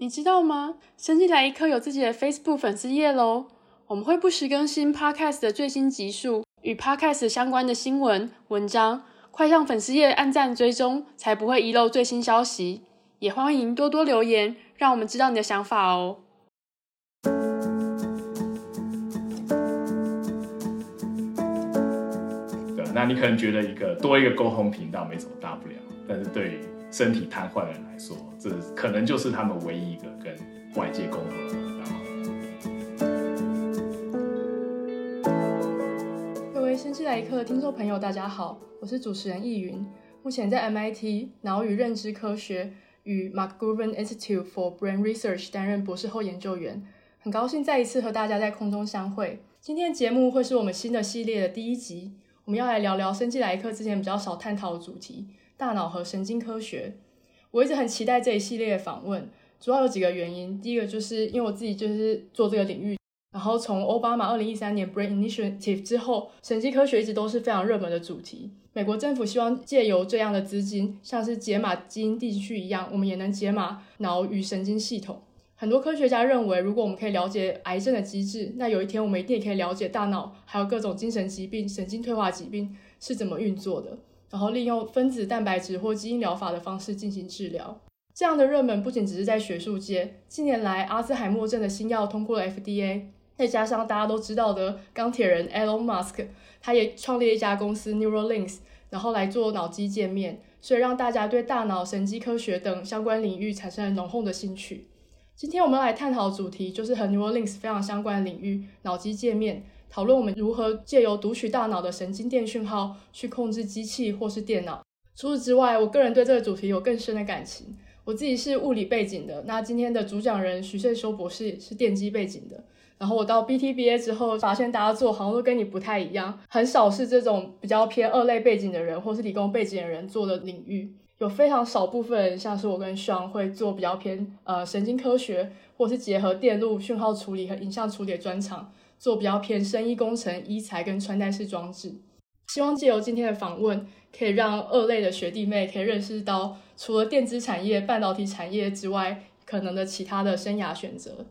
你知道吗？生机来一课有自己的 Facebook 粉丝页喽。我们会不时更新 Podcast 的最新集数与 Podcast 相关的新闻文章，快上粉丝页按赞追踪，才不会遗漏最新消息。也欢迎多多留言，让我们知道你的想法哦。对，那你可能觉得一个多一个沟通频道没什么大不了，但是对于身体瘫痪的人来说，这可能就是他们唯一一个跟外界沟通的管道。各位生机来客听众朋友，大家好，我是主持人易云，目前在 MIT 脑与认知科学与 McGovern Institute for Brain Research 担任博士后研究员，很高兴再一次和大家在空中相会。今天的节目会是我们新的系列的第一集，我们要来聊聊生机来客之前比较少探讨的主题——大脑和神经科学。我一直很期待这一系列的访问，主要有几个原因。第一个就是因为我自己就是做这个领域，然后从奥巴马二零一三年 Brain Initiative 之后，神经科学一直都是非常热门的主题。美国政府希望借由这样的资金，像是解码基因地区一样，我们也能解码脑与神经系统。很多科学家认为，如果我们可以了解癌症的机制，那有一天我们一定也可以了解大脑还有各种精神疾病、神经退化疾病是怎么运作的。然后利用分子蛋白质或基因疗法的方式进行治疗，这样的热门不仅只是在学术界。近年来，阿兹海默症的新药通过了 FDA，再加上大家都知道的钢铁人 Elon Musk，他也创立一家公司 Neuralinks，然后来做脑机界面，所以让大家对大脑、神经科学等相关领域产生了浓厚的兴趣。今天我们来探讨的主题就是和 Neuralinks 非常相关的领域——脑机界面。讨论我们如何借由读取大脑的神经电讯号去控制机器或是电脑。除此之外，我个人对这个主题有更深的感情。我自己是物理背景的，那今天的主讲人许胜修博士是电机背景的。然后我到 BTBA 之后，发现大家做好像都跟你不太一样，很少是这种比较偏二类背景的人或是理工背景的人做的领域。有非常少部分人，像是我跟 Sean 会做比较偏呃神经科学，或是结合电路讯号处理和影像处理的专长。做比较偏生医工程、医材跟穿戴式装置，希望借由今天的访问，可以让二类的学弟妹可以认识到，除了电子产业、半导体产业之外，可能的其他的生涯选择。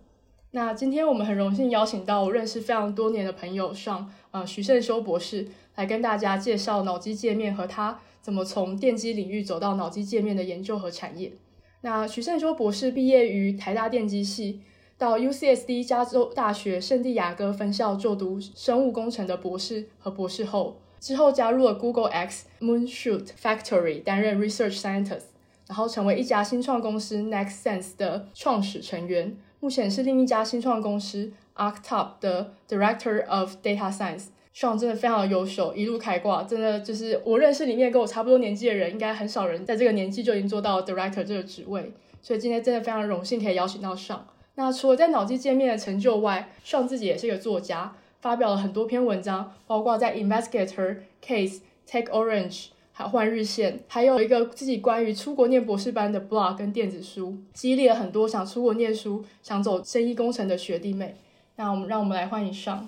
那今天我们很荣幸邀请到我认识非常多年的朋友上，呃，徐胜修博士来跟大家介绍脑机界面和他怎么从电机领域走到脑机界面的研究和产业。那徐胜修博士毕业于台大电机系。到 UCSD 加州大学圣地亚哥分校就读生物工程的博士和博士后，之后加入了 Google X Moonshoot Factory 担任 Research Scientist，然后成为一家新创公司 Next Sense 的创始成员，目前是另一家新创公司 Arctop 的 Director of Data Science。尚真的非常优秀，一路开挂，真的就是我认识里面跟我差不多年纪的人，应该很少人在这个年纪就已经做到 Director 这个职位，所以今天真的非常荣幸可以邀请到尚。那除了在脑机界面的成就外尚自己也是一个作家，发表了很多篇文章，包括在 Investigator、Case、Take Orange，还有换日线，还有一个自己关于出国念博士班的 blog 跟电子书，激励了很多想出国念书、想走生医工程的学弟妹。那我们让我们来欢迎 Sean。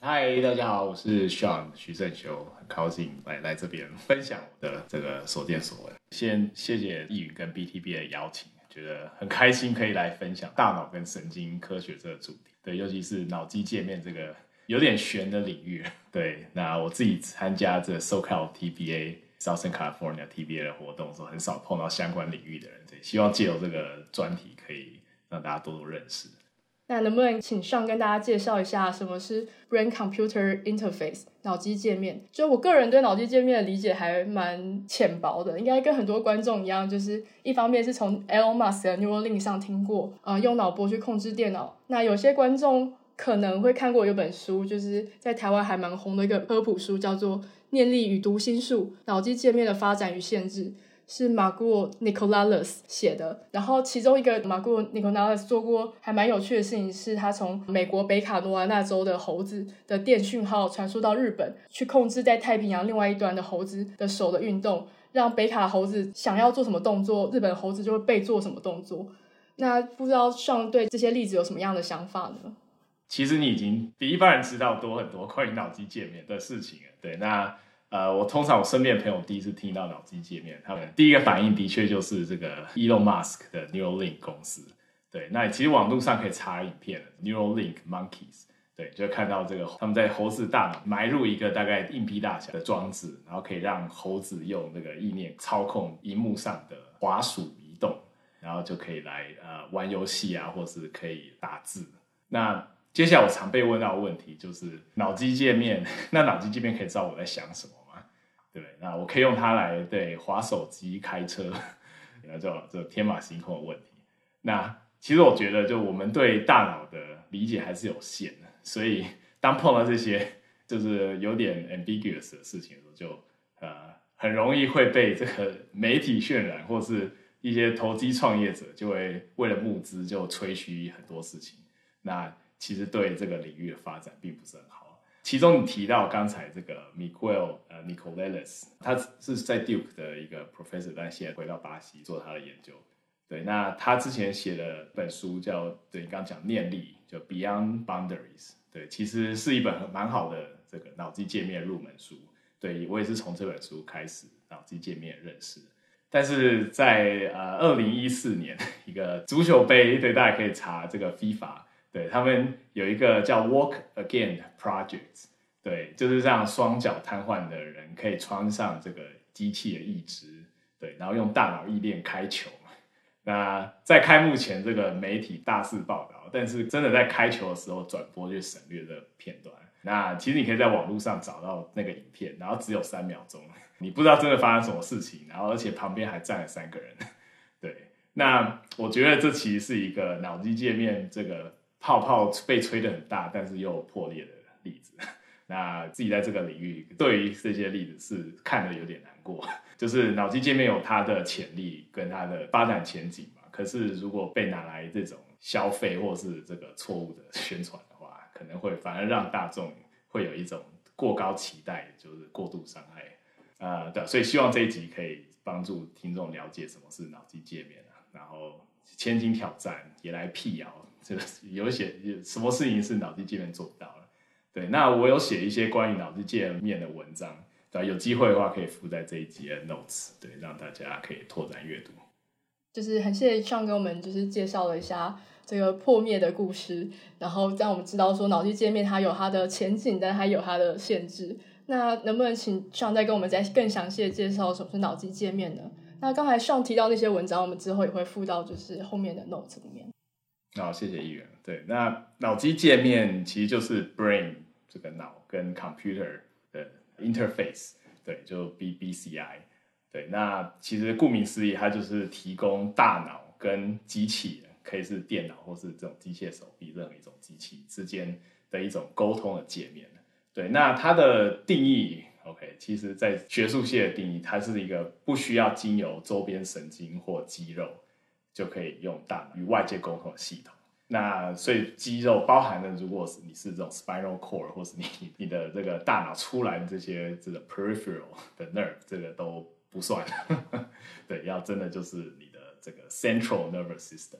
嗨，大家好，我是 Sean 许胜修，很高兴来来这边分享我的这个所见所闻。先谢谢易宇跟 BTB 的邀请。觉得很开心，可以来分享大脑跟神经科学这个主题。对，尤其是脑机界面这个有点悬的领域。对，那我自己参加这 SoCal TBA Southern California TBA 的活动时候，很少碰到相关领域的人。对，希望借由这个专题，可以让大家多多认识。那能不能请上跟大家介绍一下什么是 Brain Computer Interface 脑机界面？就我个人对脑机界面的理解还蛮浅薄的，应该跟很多观众一样，就是一方面是从 Elon Musk 的 Neuralink 上听过，呃，用脑波去控制电脑。那有些观众可能会看过有本书，就是在台湾还蛮红的一个科普书，叫做《念力与读心术：脑机界面的发展与限制》。是 Marguerite Nicolalès 写的，然后其中一个 Marguerite Nicolalès 做过还蛮有趣的事情，是他从美国北卡罗来纳州的猴子的电讯号传输到日本，去控制在太平洋另外一端的猴子的手的运动，让北卡猴子想要做什么动作，日本猴子就会被做什么动作。那不知道上对这些例子有什么样的想法呢？其实你已经比一般人知道多很多关于脑机界面的事情了。对，那。呃，我通常我身边的朋友第一次听到脑机界面，他们第一个反应的确就是这个 Elon Musk 的 Neuralink 公司。对，那其实网络上可以查影片，Neuralink monkeys，对，就看到这个他们在猴子大脑埋入一个大概硬币大小的装置，然后可以让猴子用那个意念操控荧幕上的滑鼠移动，然后就可以来呃玩游戏啊，或是可以打字。那接下来我常被问到的问题就是脑机界面，那脑机界面可以知道我在想什么吗？对，那我可以用它来对划手机、开车，那就就天马行空的问题。那其实我觉得，就我们对大脑的理解还是有限的，所以当碰到这些就是有点 ambiguous 的事情的时候，就呃很容易会被这个媒体渲染，或是一些投机创业者就会为了募资就吹嘘很多事情。那其实对这个领域的发展并不是很好。其中你提到刚才这个 Miguel 呃 Nicolelis，他是在 Duke 的一个 professor，但现在回到巴西做他的研究。对，那他之前写的本书叫，对，你刚刚讲念力，叫 Beyond Boundaries。对，其实是一本很蛮好的这个脑机界面入门书。对，我也是从这本书开始脑机界面认识。但是在呃二零一四年 一个足球杯，对，大家可以查这个 FIFA，对，他们有一个叫 Walk Again Project，对，就是让双脚瘫痪的人可以穿上这个机器的义肢，对，然后用大脑意念开球。那在开幕前，这个媒体大肆报道，但是真的在开球的时候转播就省略了片段。那其实你可以在网络上找到那个影片，然后只有三秒钟，你不知道真的发生什么事情，然后而且旁边还站了三个人。对，那我觉得这其实是一个脑机界面这个泡泡被吹得很大，但是又破裂的例子。那自己在这个领域，对于这些例子是看得有点难过。就是脑机界面有它的潜力跟它的发展前景嘛，可是如果被拿来这种消费或是这个错误的宣传的话，可能会反而让大众会有一种过高期待，就是过度伤害。啊、呃，对，所以希望这一集可以帮助听众了解什么是脑机界面啊，然后千金挑战也来辟谣，这个有一些什么事情是脑机界面做不到了。对，那我有写一些关于脑机界面的文章，对，有机会的话可以附在这一集的 notes，对，让大家可以拓展阅读。就是很谢谢 Sean 给我们就是介绍了一下这个破灭的故事，然后让我们知道说脑机界面它有它的前景，但它有它的限制。那能不能请 Sean 再跟我们再更详细的介绍什么是脑机界面呢？那刚才 Sean 提到那些文章，我们之后也会附到就是后面的 notes 里面。好，谢谢议员。对，那脑机界面其实就是 brain 这个脑跟 computer 的 interface，对，就 BBCI。对，那其实顾名思义，它就是提供大脑跟机器，可以是电脑或是这种机械手臂任何一种机器之间的一种沟通的界面。对，那它的定义，OK，其实在学术界的定义，它是一个不需要经由周边神经或肌肉。就可以用大脑与外界沟通的系统。那所以肌肉包含的，如果是你是这种 spinal cord，或是你你的这个大脑出来的这些这个 peripheral 的 nerve，这个都不算。对，要真的就是你的这个 central nervous system。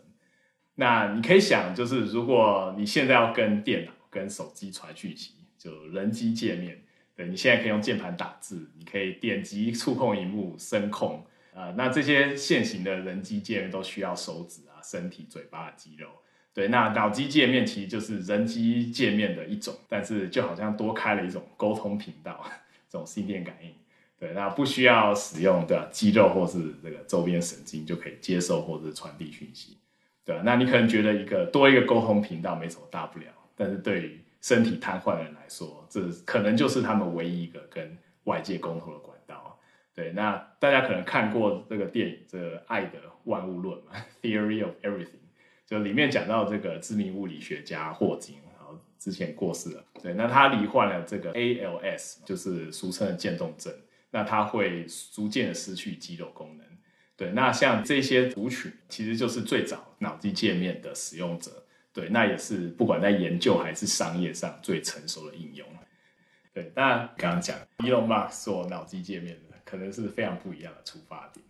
那你可以想，就是如果你现在要跟电脑、跟手机传讯息，就人机界面，对，你现在可以用键盘打字，你可以点击触控荧幕、声控。啊、呃，那这些现行的人机界面都需要手指啊、身体、嘴巴的肌肉。对，那脑机界面其实就是人机界面的一种，但是就好像多开了一种沟通频道，这种心电感应。对，那不需要使用的肌肉或是这个周边神经就可以接受或者传递讯息。对，那你可能觉得一个多一个沟通频道没什么大不了，但是对于身体瘫痪的人来说，这可能就是他们唯一一个跟外界沟通的。对，那大家可能看过这个电影《这爱的万物论》嘛，《Theory of Everything》，就里面讲到这个知名物理学家霍金，然后之前过世了。对，那他罹患了这个 ALS，就是俗称的渐冻症，那他会逐渐的失去肌肉功能。对，那像这些族群，其实就是最早脑机界面的使用者。对，那也是不管在研究还是商业上最成熟的应用。对，那刚刚讲 Elon Musk 做脑机界面的。可能是非常不一样的出发点。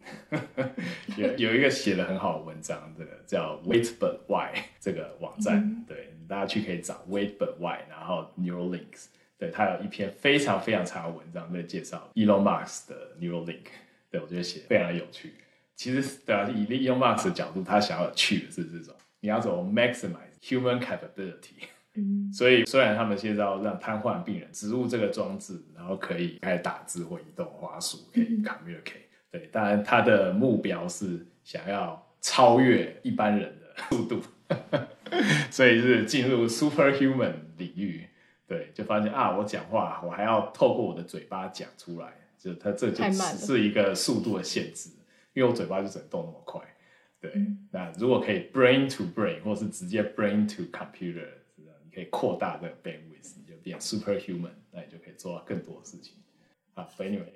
有有一个写的很好的文章，这个叫 Wait But Why 这个网站，嗯、对，大家去可以找 Wait But Why，然后 Neuralinks，对，他有一篇非常非常长的文章在介绍 Elon Musk 的 Neuralink，对，我觉得写非常有趣。其实对啊，以 Elon Musk 的角度，他想要有趣的是这种你要怎么 maximize human capability。嗯，所以虽然他们现在要让瘫痪病人植入这个装置，然后可以开始打字或移动滑鼠，可以 communicate。对，当然他的目标是想要超越一般人的速度，所以是进入 superhuman 领域。对，就发现啊，我讲话我还要透过我的嘴巴讲出来，就他这就是一个速度的限制，因为我嘴巴就只能动那么快。对，嗯、那如果可以 brain to brain，或是直接 brain to computer。可以扩大这个 bandwidth，你就变 superhuman，那你就可以做到更多的事情。啊，anyway，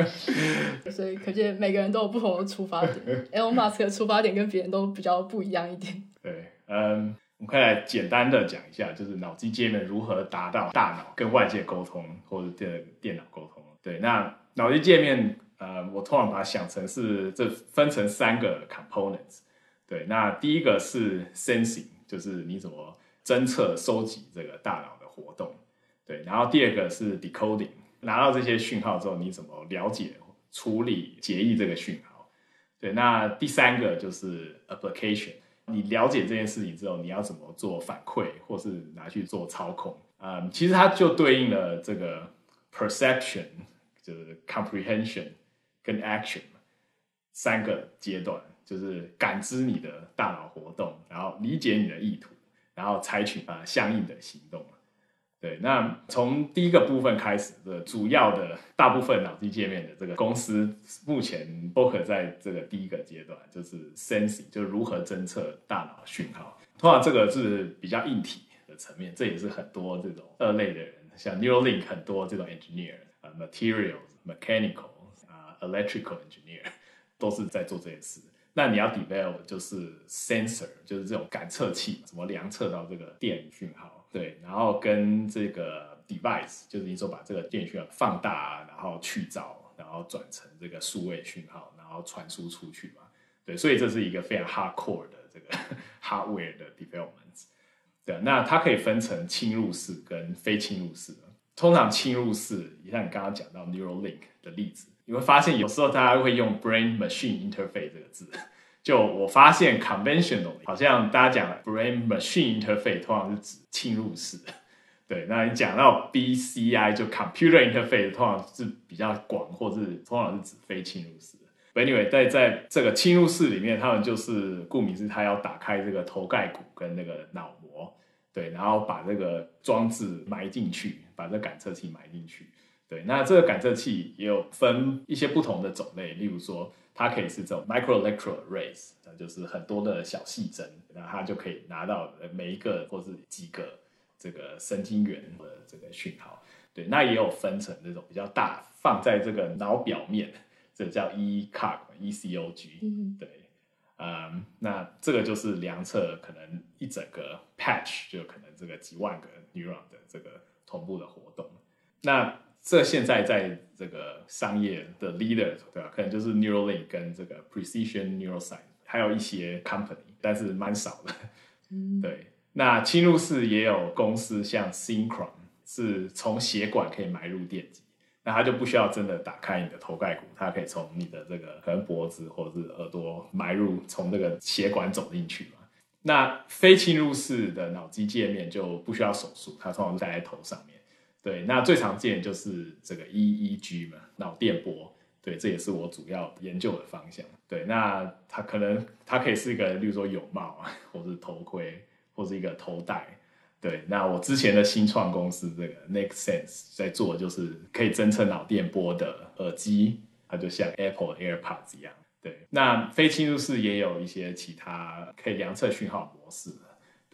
所以可见每个人都有不同的出发点。Elon Musk 的出发点跟别人都比较不一样一点。对，嗯，我们可以来简单的讲一下，就是脑机界面如何达到大脑跟外界沟通，或者电电脑沟通。对，那脑机界面，呃，我通常把它想成是这分成三个 components。对，那第一个是 sensing，就是你怎么。侦测、收集这个大脑的活动，对，然后第二个是 decoding，拿到这些讯号之后，你怎么了解、处理、结义这个讯号？对，那第三个就是 application，你了解这件事情之后，你要怎么做反馈，或是拿去做操控？嗯，其实它就对应了这个 perception，就是 comprehension 跟 action 三个阶段，就是感知你的大脑活动，然后理解你的意图。然后采取啊相应的行动，对。那从第一个部分开始的主要的大部分脑机界面的这个公司，目前都可在这个第一个阶段，就是 sensing，就是如何侦测大脑讯号。通常这个是比较硬体的层面，这也是很多这种二类的人，像 Neuralink 很多这种 engineer 啊，materials、mechanical 啊，electrical engineer 都是在做这件事。那你要 develop 就是 sensor，就是这种感测器，怎么量测到这个电讯号？对，然后跟这个 device，就是你说把这个电讯号放大，然后去噪，然后转成这个数位讯号，然后传输出去嘛？对，所以这是一个非常 hardcore 的这个 hardware 的 development。对，那它可以分成侵入式跟非侵入式。通常侵入式，你像你刚刚讲到 Neuralink 的例子。你会发现有时候大家会用 brain machine interface 这个字，就我发现 conventional 好像大家讲 brain machine interface 通常是指侵入式，对，那你讲到 BCI 就 computer interface 通常是比较广，或是通常是指非侵入式。Anyway，在在这个侵入式里面，他们就是顾名思义，他要打开这个头盖骨跟那个脑膜，对，然后把这个装置埋进去，把这感测器埋进去。对，那这个感测器也有分一些不同的种类，例如说，它可以是这种 microelectrode arrays，那就是很多的小细针，那它就可以拿到每一个或是几个这个神经元的这个讯号。对，那也有分成这种比较大，放在这个脑表面，这个叫 ECOG，ECOG。嗯，对，嗯，那这个就是量测可能一整个 patch 就可能这个几万个 neuron 的这个同步的活动，那。这现在在这个商业的 leader 对吧？可能就是 Neuralink 跟这个 Precision Neuroscience，还有一些 company，但是蛮少的。嗯，对。那侵入式也有公司，像 Synchron 是从血管可以埋入电极，那它就不需要真的打开你的头盖骨，它可以从你的这个可能脖子或者是耳朵埋入，从这个血管走进去嘛。那非侵入式的脑机界面就不需要手术，它通常戴在头上面。对，那最常见就是这个 EEG 嘛，脑电波。对，这也是我主要研究的方向。对，那它可能它可以是一个，例如说泳帽啊，或是头盔，或是一个头带。对，那我之前的新创公司这个 NextSense 在做的就是可以侦测脑电波的耳机，它就像 Apple AirPods 一样。对，那非侵入式也有一些其他可以量测讯号模式。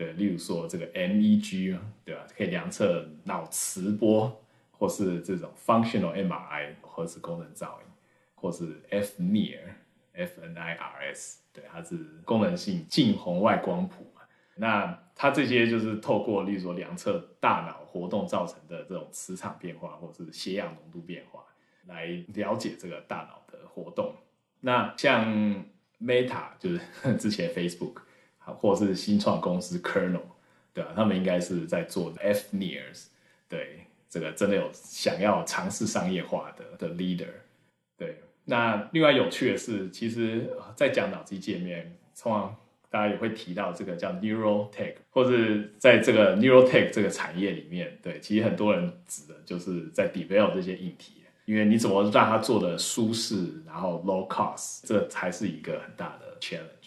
对，例如说这个 MEG 对吧？可以量测脑磁波，或是这种 functional MRI 核磁功能造影，或是 FNIR，FNIRS，对，它是功能性近红外光谱嘛。那它这些就是透过，例如说量测大脑活动造成的这种磁场变化，或是血氧浓度变化，来了解这个大脑的活动。那像 Meta 就是 之前 Facebook。或是新创公司 Kernel，对啊，他们应该是在做 fNIRS，对，这个真的有想要尝试商业化的的 leader，对。那另外有趣的是，其实，在讲脑机界面，通常大家也会提到这个叫 Neurotech，或是在这个 Neurotech 这个产业里面，对，其实很多人指的就是在 develop 这些硬体，因为你怎么让它做的舒适，然后 low cost，这才是一个很大的 challenge。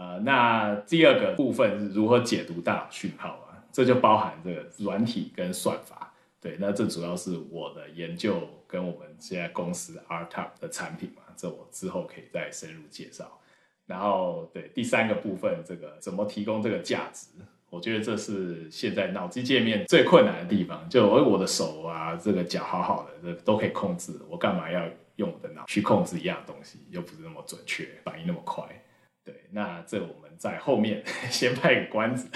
呃，那第二个部分是如何解读大脑讯号啊？这就包含这个软体跟算法。对，那这主要是我的研究跟我们现在公司 RTop 的产品嘛，这我之后可以再深入介绍。然后，对第三个部分，这个怎么提供这个价值？我觉得这是现在脑机界面最困难的地方。就我的手啊，这个脚好好的，这都可以控制，我干嘛要用我的脑去控制一样东西？又不是那么准确，反应那么快。对，那这我们在后面 先卖个关子，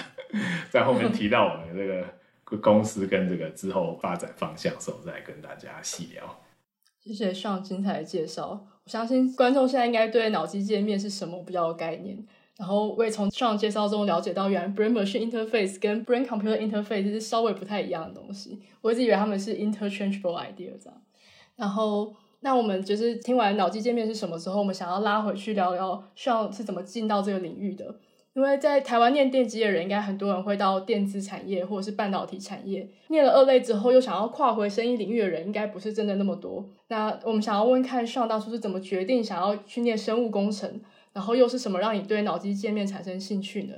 在后面提到我们这个公司跟这个之后发展方向的时候，再跟大家细聊。谢谢上精彩的介绍，我相信观众现在应该对脑机界面是什么比较有概念。然后我也从上介绍中了解到，原来 brain machine interface 跟 brain computer interface 是稍微不太一样的东西。我一直以为他们是 interchangeable idea 这样。然后，那我们就是听完脑机界面是什么之后，我们想要拉回去聊聊 Sean 是怎么进到这个领域的。因为在台湾念电机的人，应该很多人会到电子产业或者是半导体产业。念了二类之后，又想要跨回生意领域的人，应该不是真的那么多。那我们想要问看，Sean 当初是怎么决定想要去念生物工程，然后又是什么让你对脑机界面产生兴趣呢？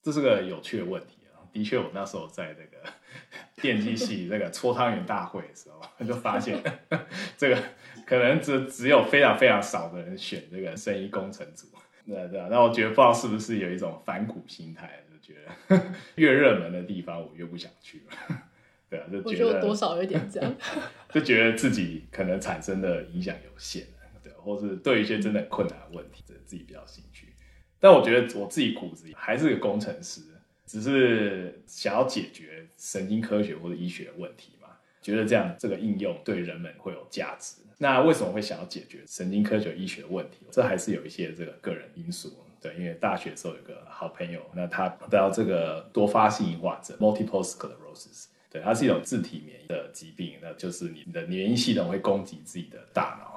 这是个有趣的问题啊！的确，我那时候在那个 电机系这个搓汤圆大会的时候，就发现 这个可能只只有非常非常少的人选这个生意工程组。对对，那我觉得不知道是不是有一种反骨心态，就觉得 越热门的地方我越不想去了。对啊，就觉得多少有点这样，就觉得自己可能产生的影响有限，对，或是对一些真的困难的问题，自己比较兴趣。但我觉得我自己骨子里还是个工程师，只是想要解决神经科学或者医学的问题嘛，觉得这样这个应用对人们会有价值。那为什么会想要解决神经科学医学问题？这还是有一些这个个人因素。对，因为大学时候有个好朋友，那他得到这个多发性硬化症 （multiple sclerosis），对，它是一种自体免疫的疾病，那就是你的免疫系统会攻击自己的大脑，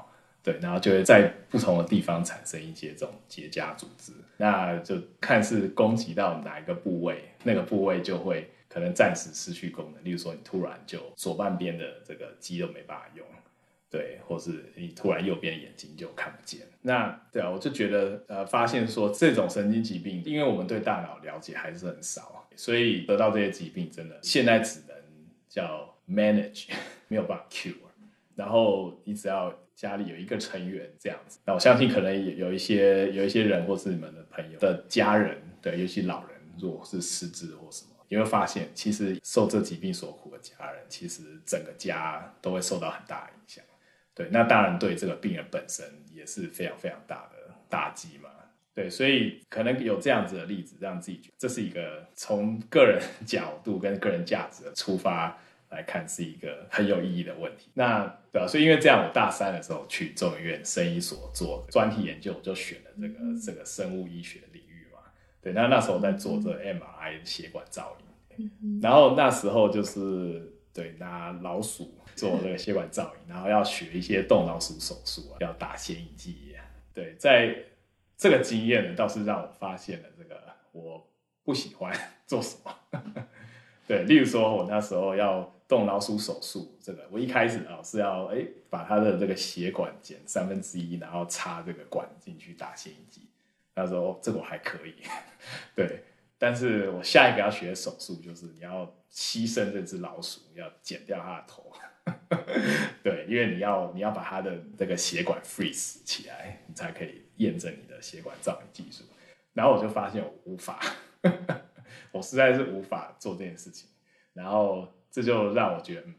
对，然后就会在不同的地方产生一些这种结痂组织，那就看是攻击到哪一个部位，那个部位就会可能暂时失去功能。例如说，你突然就左半边的这个肌肉没办法用。对，或是你突然右边眼睛就看不见，那对啊，我就觉得呃，发现说这种神经疾病，因为我们对大脑了解还是很少，所以得到这些疾病真的现在只能叫 manage，没有办法 cure。然后你只要家里有一个成员这样子，那我相信可能有一些有一些人或是你们的朋友的家人，对，尤其老人，如果是失智或什么。你会发现，其实受这疾病所苦的家人，其实整个家都会受到很大的影响。对，那当然对这个病人本身也是非常非常大的打击嘛。对，所以可能有这样子的例子，让自己觉得这是一个从个人角度跟个人价值的出发来看，是一个很有意义的问题。那对啊，所以因为这样，我大三的时候去中医院生医所做专题研究，我就选了这个、嗯、这个生物医学领域嘛。对，那那时候在做这个 MRI 血管造影，嗯、然后那时候就是对拿老鼠。做这个血管造影，然后要学一些动老鼠手术啊，要打显影剂啊。对，在这个经验呢，倒是让我发现了这个我不喜欢做什么。对，例如说，我那时候要动老鼠手术，这个我一开始啊是要哎把他的这个血管剪三分之一，然后插这个管进去打显影剂。那时候这个我还可以，对。但是我下一个要学的手术就是你要牺牲这只老鼠，要剪掉它的头。对，因为你要你要把它的这个血管 freeze 起来，你才可以验证你的血管造影技术。然后我就发现我无法，我实在是无法做这件事情。然后这就让我觉得，嗯，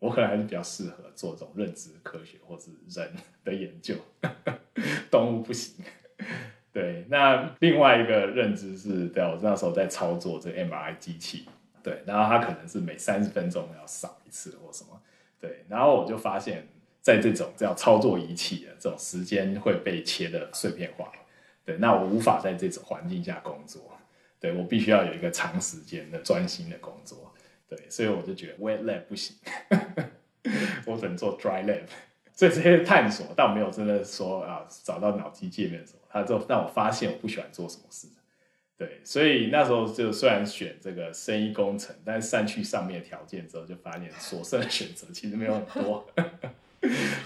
我可能还是比较适合做这种认知科学或是人的研究，动物不行。对，那另外一个认知是，对，我那时候在操作这 MRI 机器，对，然后它可能是每三十分钟要扫一次或什么。对，然后我就发现，在这种这样操作仪器的这种时间会被切的碎片化，对，那我无法在这种环境下工作，对，我必须要有一个长时间的专心的工作，对，所以我就觉得 wet lab 不行，我只能做 dry lab，所以这些探索倒没有真的说啊找到脑机界面什么，它就让我发现我不喜欢做什么事。对，所以那时候就虽然选这个生医工程，但是删去上面的条件之后，就发现所剩的选择其实没有很多。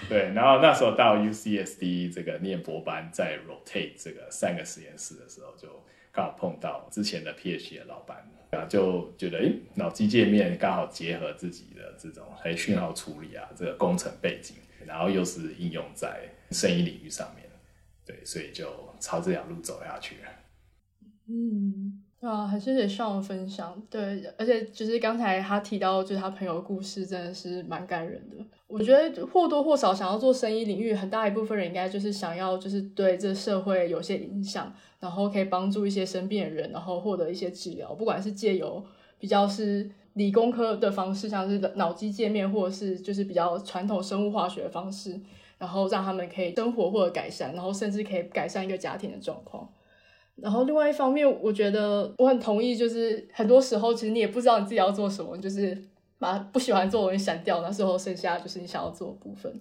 对，然后那时候到 UCSD 这个念博班，在 rotate 这个三个实验室的时候，就刚好碰到之前的 PhD 的老板，然后就觉得，哎，脑机界面刚好结合自己的这种诶讯号处理啊，这个工程背景，然后又是应用在生意领域上面，对，所以就朝这条路走下去。嗯，啊，很谢谢 Sean 分享。对，而且就是刚才他提到，就是他朋友的故事，真的是蛮感人的。我觉得或多或少想要做生意领域，很大一部分人应该就是想要，就是对这社会有些影响，然后可以帮助一些生病的人，然后获得一些治疗，不管是借由比较是理工科的方式，像是脑机界面，或者是就是比较传统生物化学的方式，然后让他们可以生活或者改善，然后甚至可以改善一个家庭的状况。然后另外一方面，我觉得我很同意，就是很多时候其实你也不知道你自己要做什么，就是把不喜欢做的东西删掉，那时候剩下就是你想要做的部分。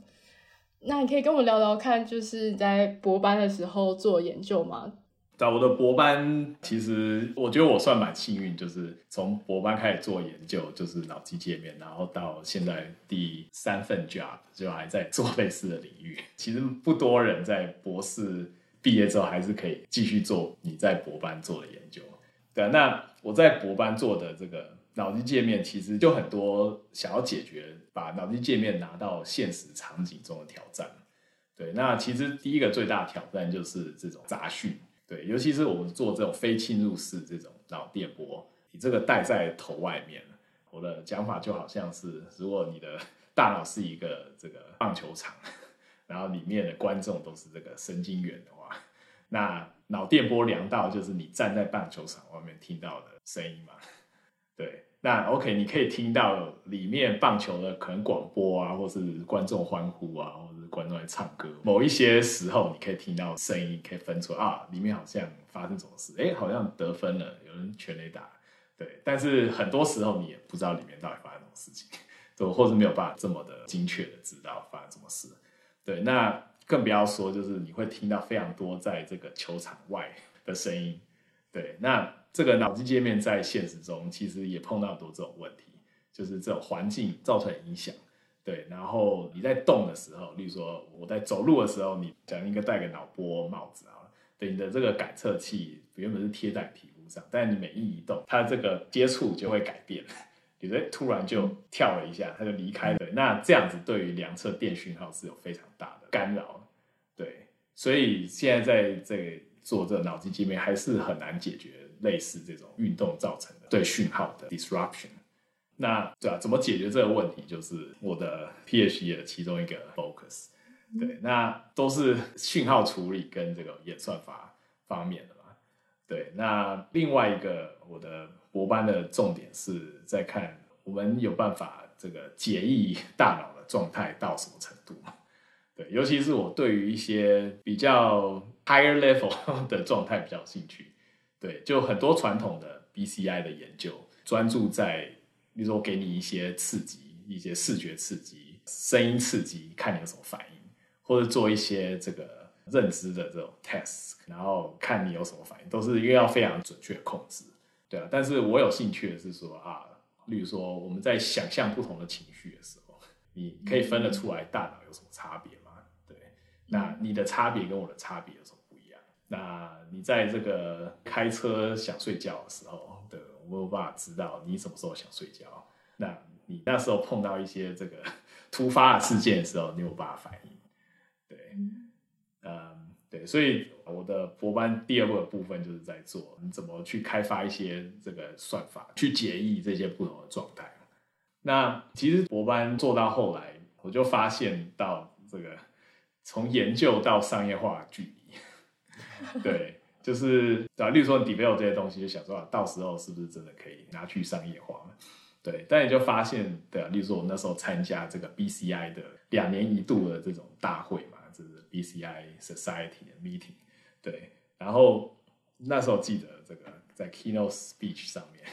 那你可以跟我聊聊看，就是在博班的时候做研究吗？在我的博班，其实我觉得我算蛮幸运，就是从博班开始做研究，就是脑机界面，然后到现在第三份 job 就还在做类似的领域。其实不多人在博士。毕业之后还是可以继续做你在博班做的研究，对，那我在博班做的这个脑机界面，其实就很多想要解决把脑机界面拿到现实场景中的挑战。对，那其实第一个最大挑战就是这种杂讯，对，尤其是我们做这种非侵入式这种脑电波，你这个戴在头外面，我的讲法就好像是，如果你的大脑是一个这个棒球场，然后里面的观众都是这个神经元的。那脑电波量到就是你站在棒球场外面听到的声音嘛？对，那 OK，你可以听到里面棒球的可能广播啊，或是观众欢呼啊，或是观众在唱歌。某一些时候你可以听到声音，可以分出啊，里面好像发生什么事，哎，好像得分了，有人全垒打。对，但是很多时候你也不知道里面到底发生什么事情，对或者没有办法这么的精确的知道发生什么事。对，那。更不要说，就是你会听到非常多在这个球场外的声音，对。那这个脑机界面在现实中其实也碰到很多这种问题，就是这种环境造成影响，对。然后你在动的时候，例如说我在走路的时候，你讲应该戴个脑波帽子啊，对，你的这个感测器原本是贴在皮肤上，但你每一移动，它这个接触就会改变，突然就跳了一下，他就离开了。那这样子对于两侧电讯号是有非常大的干扰。对，所以现在在这个做这个脑机界面还是很难解决类似这种运动造成的对讯号的 disruption。那对啊，怎么解决这个问题？就是我的 PhD 的其中一个 focus。对，那都是讯号处理跟这个演算法方面的嘛。对，那另外一个我的博班的重点是在看我们有办法这个解译大脑的状态到什么程度。对，尤其是我对于一些比较 higher level 的状态比较有兴趣。对，就很多传统的 BCI 的研究，专注在，比如说给你一些刺激，一些视觉刺激、声音刺激，看你有什么反应，或者做一些这个认知的这种 test，然后看你有什么反应，都是因为要非常准确控制。对啊，但是我有兴趣的是说啊，例如说我们在想象不同的情绪的时候，你可以分得出来大脑有什么差别吗？对。那你的差别跟我的差别有什么不一样？那你在这个开车想睡觉的时候，对，我没有办法知道你什么时候想睡觉。那你那时候碰到一些这个 突发的事件的时候，你有办法反应？对，嗯，所以我的博班第二个部分就是在做你怎么去开发一些这个算法，去解译这些不同的状态。那其实博班做到后来，我就发现到这个。从研究到商业化的距离，对，就是啊，例如说你 develop 这些东西，就想说啊，到时候是不是真的可以拿去商业化？对，但你就发现，对啊，例如说我那时候参加这个 BCI 的两年一度的这种大会嘛，是 BCI Society 的 meeting，对，然后那时候记得这个在 keynote speech 上面，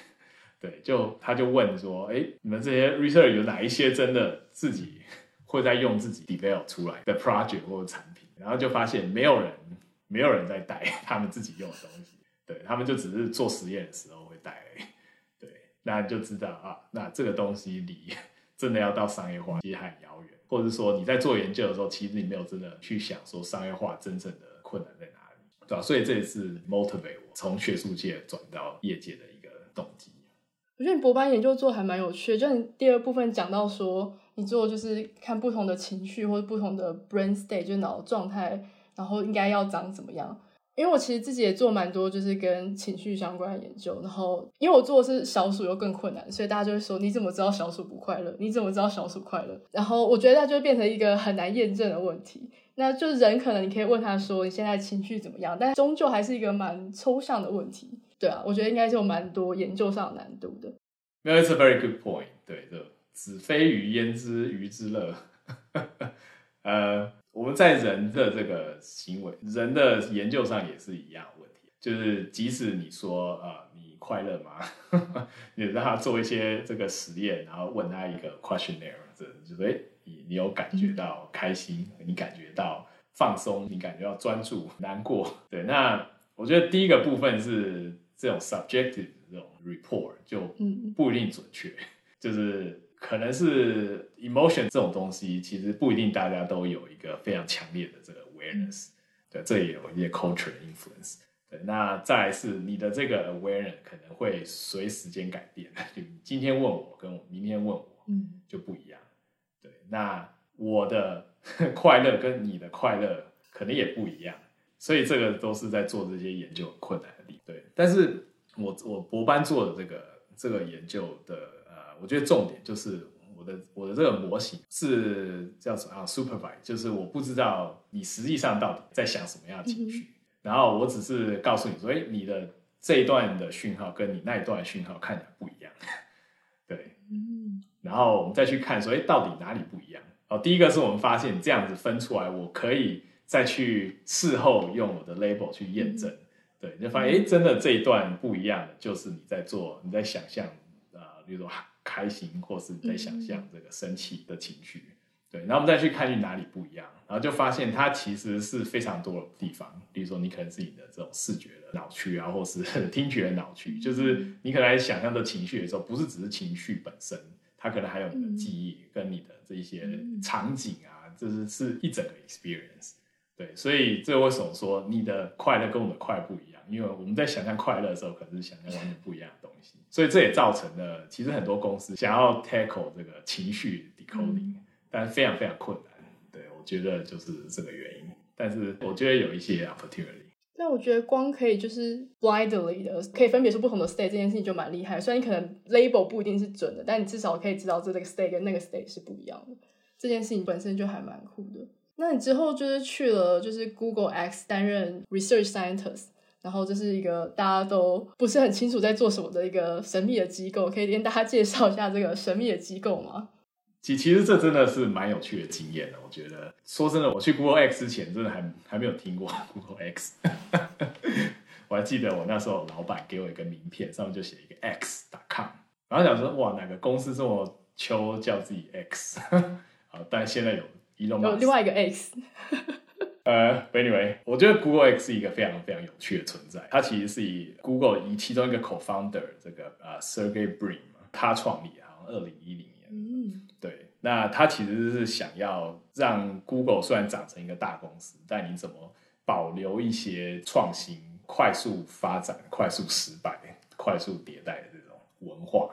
对，就他就问说，哎，你们这些 research 有哪一些真的自己会在用自己 develop 出来的 project 或者产品，然后就发现没有人没有人在带他们自己用的东西，对，他们就只是做实验的时候会带，对，那就知道啊，那这个东西离 真的要到商业化其实还很遥远，或者说你在做研究的时候，其实你没有真的去想说商业化真正的困难在哪里，对吧？所以这也是 motivate 我从学术界转到业界的一个动机。我觉得你博班研究做还蛮有趣的，就你第二部分讲到说，你做就是看不同的情绪或者不同的 brain state，就是脑状态。然后应该要长怎么样？因为我其实自己也做蛮多，就是跟情绪相关的研究。然后因为我做的是小鼠，又更困难，所以大家就会说：你怎么知道小鼠不快乐？你怎么知道小鼠快乐？然后我觉得它就会变成一个很难验证的问题。那就是人可能你可以问他说：你现在情绪怎么样？但终究还是一个蛮抽象的问题。对啊，我觉得应该是有蛮多研究上的难度的。No, it's a very good point。对的，子非鱼焉知鱼之乐？呃。我们在人的这个行为，人的研究上也是一样的问题，就是即使你说啊、呃，你快乐吗？你让他做一些这个实验，然后问他一个 questionnaire，这就是哎，你你有感觉到开心，你感觉到放松，你感觉到专注、难过？对，那我觉得第一个部分是这种 subjective 这种 report 就不一定准确，就是。可能是 emotion 这种东西，其实不一定大家都有一个非常强烈的这个 awareness，对，这也有一些 culture influence。对，那再来是你的这个 awareness 可能会随时间改变，就今天问我跟我明天问我，嗯，就不一样。对，那我的 快乐跟你的快乐可能也不一样，所以这个都是在做这些研究很困难的地方。对，但是我我博班做的这个这个研究的。我觉得重点就是我的我的这个模型是叫什么啊？Supervised，就是我不知道你实际上到底在想什么样的情绪，然后我只是告诉你说，哎，你的这一段的讯号跟你那一段的讯号看起来不一样，对，然后我们再去看说，哎，到底哪里不一样？哦，第一个是我们发现这样子分出来，我可以再去事后用我的 label 去验证，对，你就发现，哎，真的这一段不一样的，就是你在做你在想象啊，比如说。开心，或是在想象这个生气的情绪，对，然后我们再去看去哪里不一样，然后就发现它其实是非常多的地方，比如说你可能是你的这种视觉的脑区啊，或是听觉的脑区，就是你可能在想象的情绪的时候，不是只是情绪本身，它可能还有你的记忆跟你的这一些场景啊，就是是一整个 experience。对，所以这为什么说你的快乐跟我们的快不一样？因为我们在想象快乐的时候，可能是想象完全不一样的东西。所以这也造成了，其实很多公司想要 tackle 这个情绪 decoding，但非常非常困难。对，我觉得就是这个原因。但是我觉得有一些 opportunity。但我觉得光可以就是 blindly 的，可以分别出不同的 state 这件事情就蛮厉害。虽然你可能 label 不一定是准的，但你至少可以知道这个 state 跟那个 state 是不一样的。这件事情本身就还蛮酷的。那你之后就是去了，就是 Google X 担任 research scientist，然后这是一个大家都不是很清楚在做什么的一个神秘的机构，可以跟大家介绍一下这个神秘的机构吗？其其实这真的是蛮有趣的经验的，我觉得说真的，我去 Google X 之前真的还还没有听过 Google X，我还记得我那时候老板给我一个名片，上面就写一个 X.com，然后想说哇，哪个公司这么秋叫自己 X？好，但现在有。有另外一个 X，呃、uh,，Anyway，我觉得 Google X 是一个非常非常有趣的存在。它其实是以 Google 以其中一个 Co-founder 这个呃、uh, Sergey Brin 他创立，好像二零一零年。嗯，对。那他其实是想要让 Google 虽然长成一个大公司，但你怎么保留一些创新、快速发展、快速失败、快速迭代的这种文化？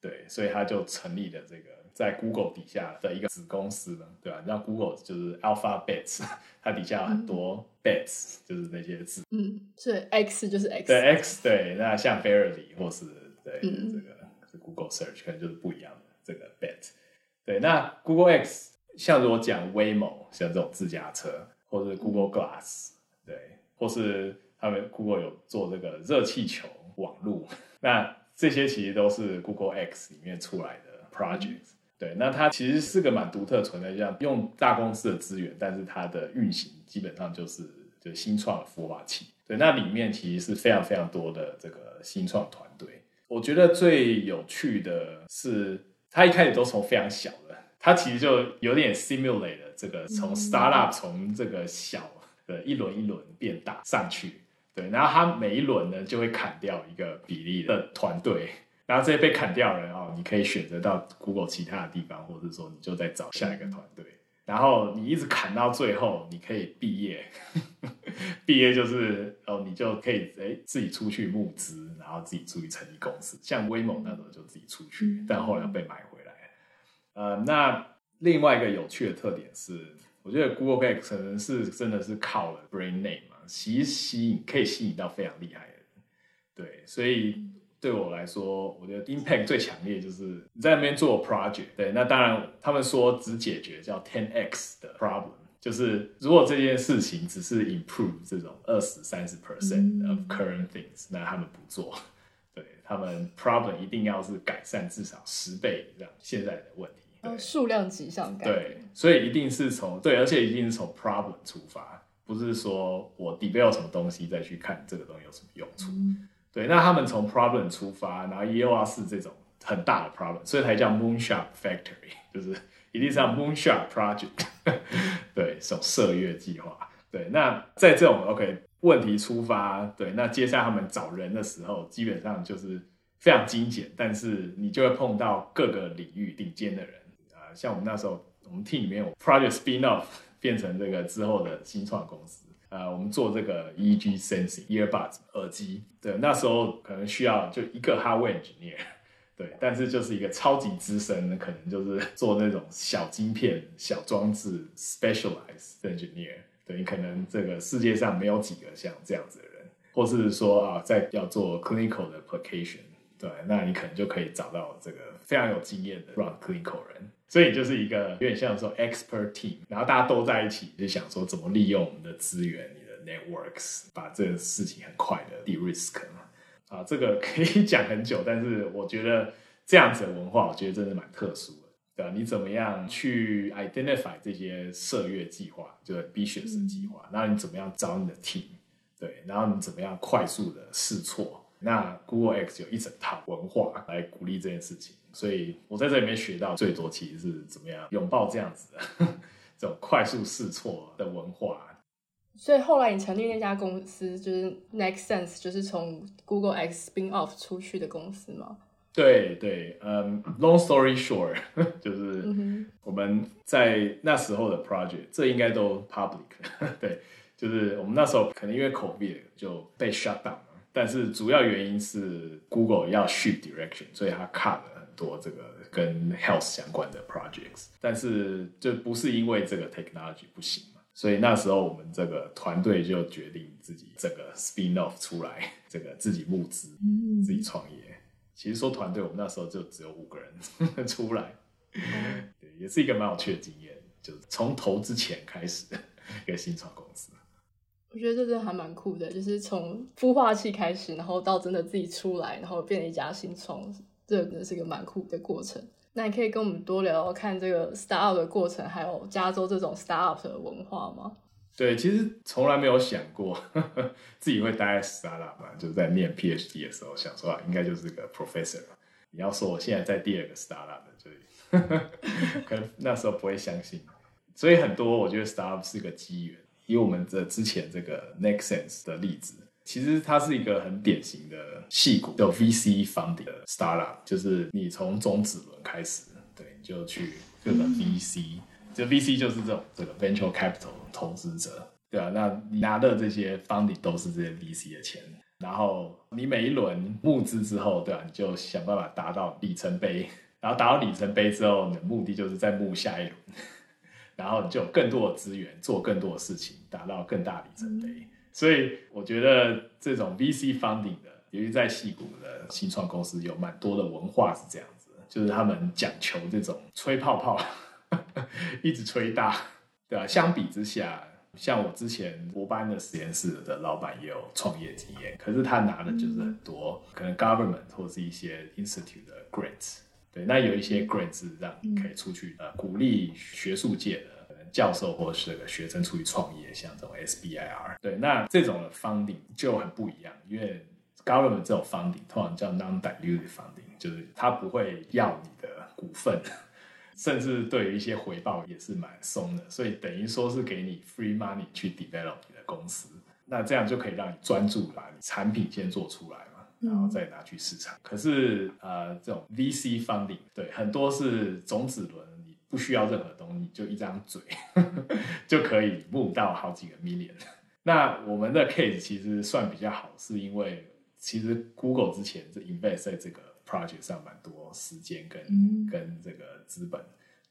对，所以他就成立了这个。在 Google 底下的一个子公司呢，对吧？像 Google 就是 Alphabet，它底下有很多 bets，、嗯、就是那些字。嗯，是 X 就是 X。对 X 对，那像 Verily 或是对、嗯、这个是 Google Search，可能就是不一样的这个 bet。对，那 Google X 像如果讲 Waymo，像这种自驾车，或是 Google Glass，、嗯、对，或是他们 Google 有做这个热气球网路，那这些其实都是 Google X 里面出来的 projects。对，那它其实是个蛮独特的存在，这样用大公司的资源，但是它的运行基本上就是就新创的孵化器。对，那里面其实是非常非常多的这个新创团队。我觉得最有趣的是，它一开始都从非常小的，它其实就有点 simulate 这个从 startup 从这个小的，一轮一轮变大上去，对，然后它每一轮呢就会砍掉一个比例的团队，然后这些被砍掉的人哦，你可以选择到 Google 其他的地方，或者说你就再找下一个团队，然后你一直砍到最后，你可以毕业，毕业就是哦，你就可以哎自己出去募资，然后自己出去成立公司，像 Waymo 那种就自己出去，但后来被买回来，呃，那。另外一个有趣的特点是，我觉得 Google X 可能是真的是靠了 brand name 嘛，其实吸引可以吸引到非常厉害的人，对，所以对我来说，我觉得 impact 最强烈就是你在那边做 project，对，那当然他们说只解决叫 ten x 的 problem，就是如果这件事情只是 improve 这种二十三十 percent of current things，那他们不做，对，他们 problem 一定要是改善至少十倍这样现在的问题。数量级上对，所以一定是从对，而且一定是从 problem 出发，不是说我 develop 什么东西再去看这个东西有什么用处。嗯、对，那他们从 problem 出发，然后也有是这种很大的 problem，所以才叫 Moonshot Factory，就是一定是叫 Moonshot Project，对，这种射月计划。对，那在这种 OK 问题出发，对，那接下来他们找人的时候，基本上就是非常精简，但是你就会碰到各个领域顶尖的人啊。像我们那时候，我们 team 里面有 project spin off 变成这个之后的新创公司。呃，我们做这个 E G sensing earbuds 耳机，对，那时候可能需要就一个 hardware engineer，对，但是就是一个超级资深的，可能就是做那种小晶片、小装置 specialized engineer，对，你可能这个世界上没有几个像这样子的人，或是说啊，在要做 clinical 的 application，对，那你可能就可以找到这个非常有经验的 run clinical 人。所以就是一个有点像说 expert team，然后大家都在一起，就想说怎么利用我们的资源，你的 networks，把这个事情很快的 de-risk。啊，这个可以讲很久，但是我觉得这样子的文化，我觉得真的蛮特殊的，对吧？你怎么样去 identify 这些射月计划，就是 ambitious 的计划，然后你怎么样找你的 team，对，然后你怎么样快速的试错，那 Google X 有一整套文化来鼓励这件事情。所以我在这里面学到最多，其实是怎么样拥抱这样子的这种快速试错的文化。所以后来你成立那家公司，就是 Next Sense，就是从 Google X spin off 出去的公司吗？对对，嗯，Long story short，就是我们在那时候的 project，这应该都 public，对，就是我们那时候可能因为 COVID 就被 shut down 了，但是主要原因是 Google 要 shift direction，所以它 cut 了。多这个跟 health 相关的 projects，但是就不是因为这个 technology 不行嘛，所以那时候我们这个团队就决定自己这个 spin off 出来，这个自己募资，自己创业。其实说团队，我们那时候就只有五个人 出来，对，也是一个蛮有趣的经验，就是从投之前开始 一个新创公司。我觉得这真的还蛮酷的，就是从孵化器开始，然后到真的自己出来，然后变成一家新创。这真的是一个蛮酷的过程。那你可以跟我们多聊聊看这个 startup 的过程，还有加州这种 startup 的文化吗？对，其实从来没有想过呵呵 自己会待在 startup 嘛，就是在念 PhD 的时候想说啊，应该就是个 professor。你要说我现在在第二个 startup 的，就呵呵 可能那时候不会相信。所以很多我觉得 startup 是个机缘。以我们这之前这个 NextSense 的例子。其实它是一个很典型的戏股有 VC funding 的 startup，就是你从中子轮开始，对，你就去各个 VC，就 VC 就是这种这个 venture capital 投资者，对啊，那你拿的这些 funding 都是这些 VC 的钱，然后你每一轮募资之后，对啊，你就想办法达到里程碑，然后达到里程碑之后，你的目的就是在募下一轮，然后你就有更多的资源做更多的事情，达到更大里程碑。所以我觉得这种 VC funding 的，尤其在戏谷的新创公司，有蛮多的文化是这样子，就是他们讲求这种吹泡泡，一直吹大，对吧？相比之下，像我之前博班的实验室的老板也有创业经验，可是他拿的就是很多可能 government 或是一些 institute 的 grants，对，那有一些 grants 让你可以出去呃鼓励学术界的。教授或是这个学生出去创业，像这种 SBIR，对，那这种的 funding 就很不一样，因为 government 这种 funding 通常叫 non-dilutive funding，就是它不会要你的股份，甚至对于一些回报也是蛮松的，所以等于说是给你 free money 去 develop 你的公司，那这样就可以让你专注把你产品先做出来嘛，然后再拿去市场。嗯、可是呃，这种 VC funding 对很多是种子轮，你不需要任何东西，就一张嘴 就可以募到好几个 million。那我们的 case 其实算比较好，是因为其实 Google 之前是 invest 在这个 project 上蛮多时间跟、嗯、跟这个资本。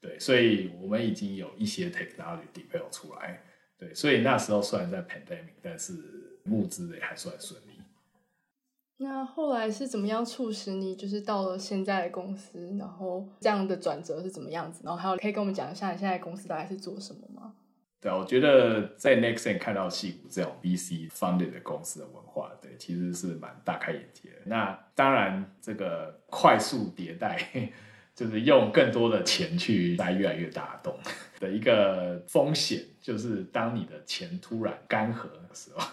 对，所以我们已经有一些 technology develop 出来，对，所以那时候虽然在 pandemic，但是募资也还算顺利。那后来是怎么样促使你就是到了现在的公司，然后这样的转折是怎么样子？然后还有可以跟我们讲一下你现在公司大概是做什么吗？对，我觉得在 Nexxen 看到矽谷这种 VC funded 的公司的文化，对，其实是蛮大开眼界的。那当然，这个快速迭代。就是用更多的钱去塞越来越大的洞的一个风险，就是当你的钱突然干涸的时候，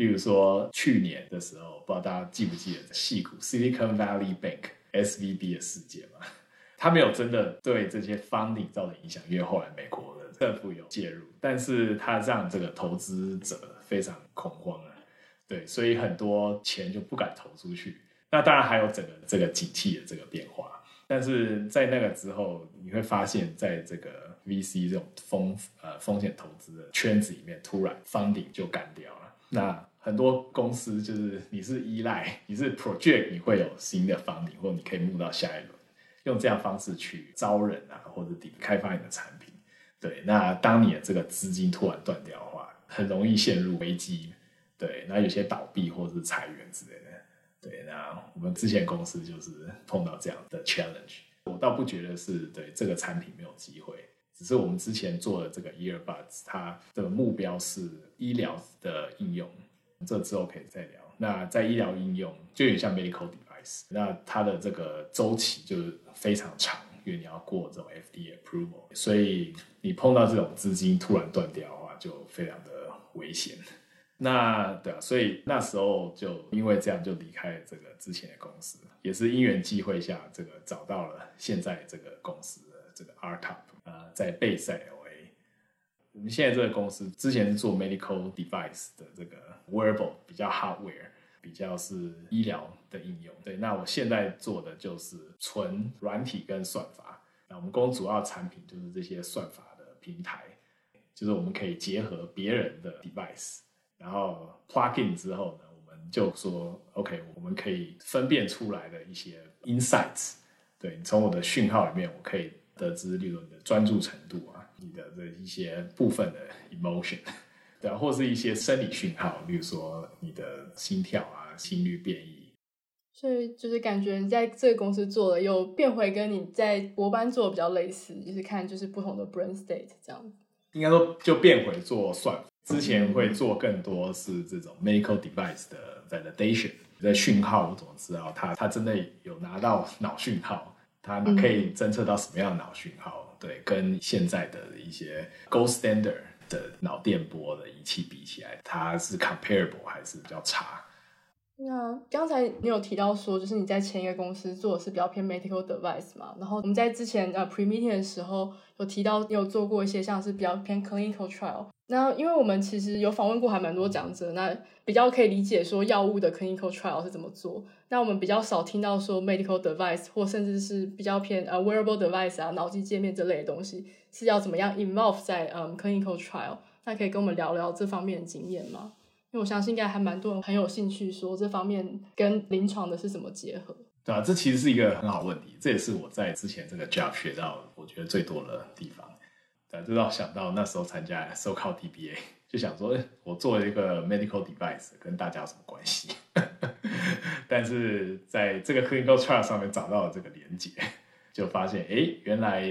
例如说去年的时候，不知道大家记不记得矽谷 Silicon Valley Bank SVB 的事件嘛？他没有真的对这些 funding 造成影响，因为后来美国的政府有介入，但是他让这个投资者非常恐慌啊，对，所以很多钱就不敢投出去。那当然还有整个这个景气的这个变化。但是在那个之后，你会发现在这个 VC 这种风呃风险投资的圈子里面，突然 funding 就干掉了。那很多公司就是你是依赖，你是 project，你会有新的 funding，或你可以募到下一轮，用这样方式去招人啊，或者开发你的产品。对，那当你的这个资金突然断掉的话，很容易陷入危机。对，那有些倒闭或者是裁员之类的。对，那我们之前公司就是碰到这样的 challenge，我倒不觉得是对这个产品没有机会，只是我们之前做的这个 earbuds，它的目标是医疗的应用，这之后可以再聊。那在医疗应用就有点像 medical device，那它的这个周期就是非常长，因为你要过这种 FDA approval，所以你碰到这种资金突然断掉的话，就非常的危险。那对啊，所以那时候就因为这样就离开这个之前的公司，也是因缘际会下，这个找到了现在这个公司的这个 R-Top 呃，在贝赛 LA。我们现在这个公司之前是做 medical device 的这个 wearable，比较 hardware，比较是医疗的应用。对，那我现在做的就是纯软体跟算法。那我们公司主要产品就是这些算法的平台，就是我们可以结合别人的 device。然后 plug in 之后呢，我们就说 OK，我们可以分辨出来的一些 insights，对你，从我的讯号里面，我可以得知，例如你的专注程度啊，你的这一些部分的 emotion，对啊，或是一些生理讯号，比如说你的心跳啊、心率变异。所以就是感觉你在这个公司做了，又变回跟你在博班做的比较类似，就是看就是不同的 brain state 这样子。应该说就变回做算。之前会做更多是这种 medical device 的 validation，在讯号我怎么知道它它真的有拿到脑讯号？它可以侦测到什么样的脑讯号？对，跟现在的一些 gold standard 的脑电波的仪器比起来，它是 comparable 还是比较差？那刚才你有提到说，就是你在前一个公司做的是比较偏 medical device 嘛？然后我们在之前呃 pre meeting 的时候有提到，你有做过一些像是比较偏 clinical trial。那因为我们其实有访问过还蛮多讲者，那比较可以理解说药物的 clinical trial 是怎么做。那我们比较少听到说 medical device 或甚至是比较偏呃 wearable device 啊脑机界面这类的东西是要怎么样 involve 在嗯 clinical trial。那可以跟我们聊聊这方面的经验吗？因为我相信应该还蛮多人很有兴趣，说这方面跟临床的是怎么结合。对啊，这其实是一个很好问题，这也是我在之前这个 job 学到我觉得最多的地方。对，就让想到那时候参加 socalledba 就想说，我作为一个 medical device，跟大家有什么关系？但是在这个 clinical trial 上面找到了这个连接，就发现，哎，原来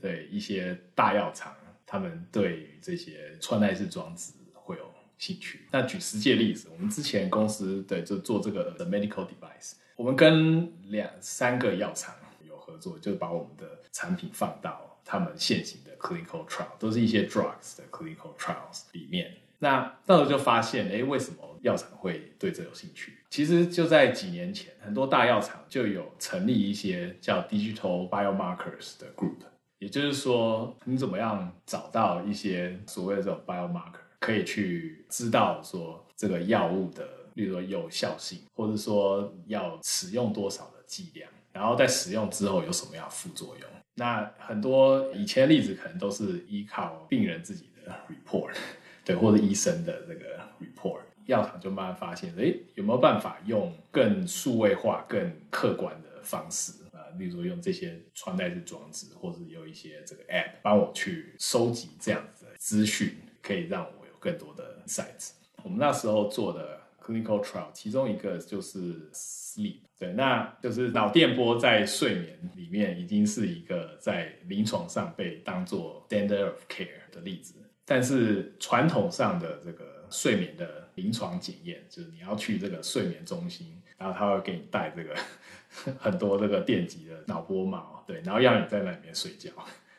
对一些大药厂，他们对于这些穿戴式装置会有兴趣，那举实际例子，我们之前公司对就做这个的 medical device，我们跟两三个药厂有合作，就把我们的产品放到他们现行的 clinical trial，都是一些 drugs 的 clinical trials 里面。那到时候就发现，哎，为什么药厂会对这有兴趣？其实就在几年前，很多大药厂就有成立一些叫 digital biomarkers 的 group，也就是说，你怎么样找到一些所谓的这种 biomarker。可以去知道说这个药物的，例如说有效性，或者说要使用多少的剂量，然后在使用之后有什么样副作用。那很多以前的例子可能都是依靠病人自己的 report，对，或者医生的这个 report，药厂就慢慢发现，诶，有没有办法用更数位化、更客观的方式啊，例如说用这些穿戴式装置，或者有一些这个 app 帮我去收集这样子的资讯，可以让我有更多的 insights。我们那时候做的 clinical trial，其中一个就是 sleep。对，那就是脑电波在睡眠里面已经是一个在临床上被当做 standard of care 的例子。但是传统上的这个睡眠的临床检验，就是你要去这个睡眠中心，然后他会给你带这个 很多这个电极的脑波帽，对，然后让你在那里面睡觉。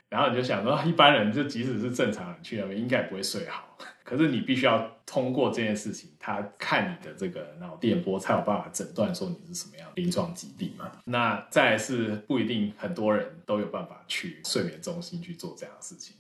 然后你就想说，一般人就即使是正常人去那边，应该也不会睡好。可是你必须要通过这件事情，他看你的这个脑电波，才有办法诊断说你是什么样的临床疾病嘛。那再是不一定很多人都有办法去睡眠中心去做这样的事情，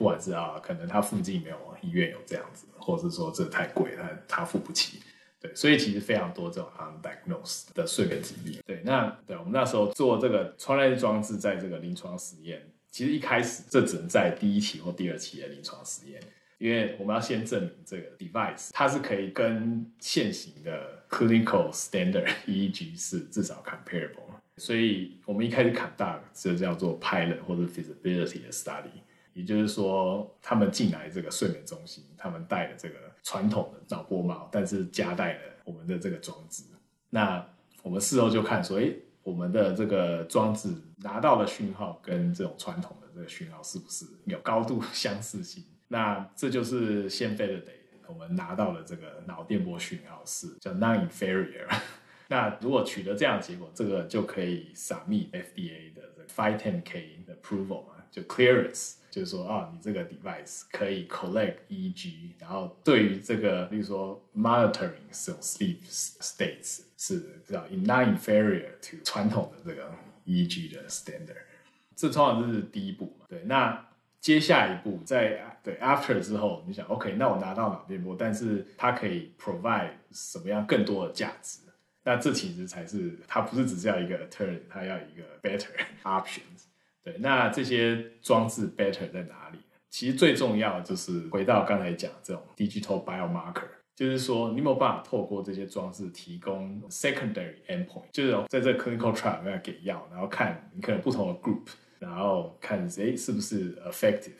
不管是啊，可能他附近没有医院有这样子，或者是说这太贵，他他付不起。对，所以其实非常多这种 undiagnosed 的睡眠疾病。对，那对我们那时候做这个穿戴装置，在这个临床实验。其实一开始这只能在第一期或第二期的临床实验，因为我们要先证明这个 device 它是可以跟现行的 clinical standard EEG 是至少 comparable，所以我们一开始 card 这叫做 pilot 或者 feasibility 的 study，也就是说他们进来这个睡眠中心，他们戴了这个传统的脑波帽，但是加戴了我们的这个装置，那我们事后就看说，哎。我们的这个装置拿到的讯号跟这种传统的这个讯号是不是有高度 相似性？那这就是先飞的 day，我们拿到了这个脑电波讯号是叫 non-inferior。那如果取得这样的结果，这个就可以 submit FDA 的这个 510K 的 approval 嘛，就 clearance，就是说啊，你这个 device 可以 collect E G，然后对于这个，比如说 monitoring 这种 sleep states。是叫 non-inferior to 传统的这个 E G 的 standard，这通常就是第一步嘛。对，那接下一步在对 after 之后，你想 OK，那我拿到脑电波，但是它可以 provide 什么样更多的价值？那这其实才是它不是只是要一个 turn，它要一个 better options。对，那这些装置 better 在哪里？其实最重要就是回到刚才讲这种 digital biomarker。就是说，你有没有办法透过这些装置提供 secondary endpoint，就是在这 clinical trial 里面给药，然后看你可能不同的 group，然后看谁是不是 effective。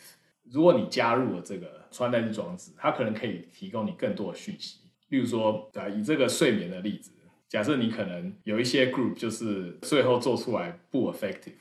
如果你加入了这个穿戴式装置，它可能可以提供你更多的讯息。例如说，啊，以这个睡眠的例子，假设你可能有一些 group 就是最后做出来不 effective，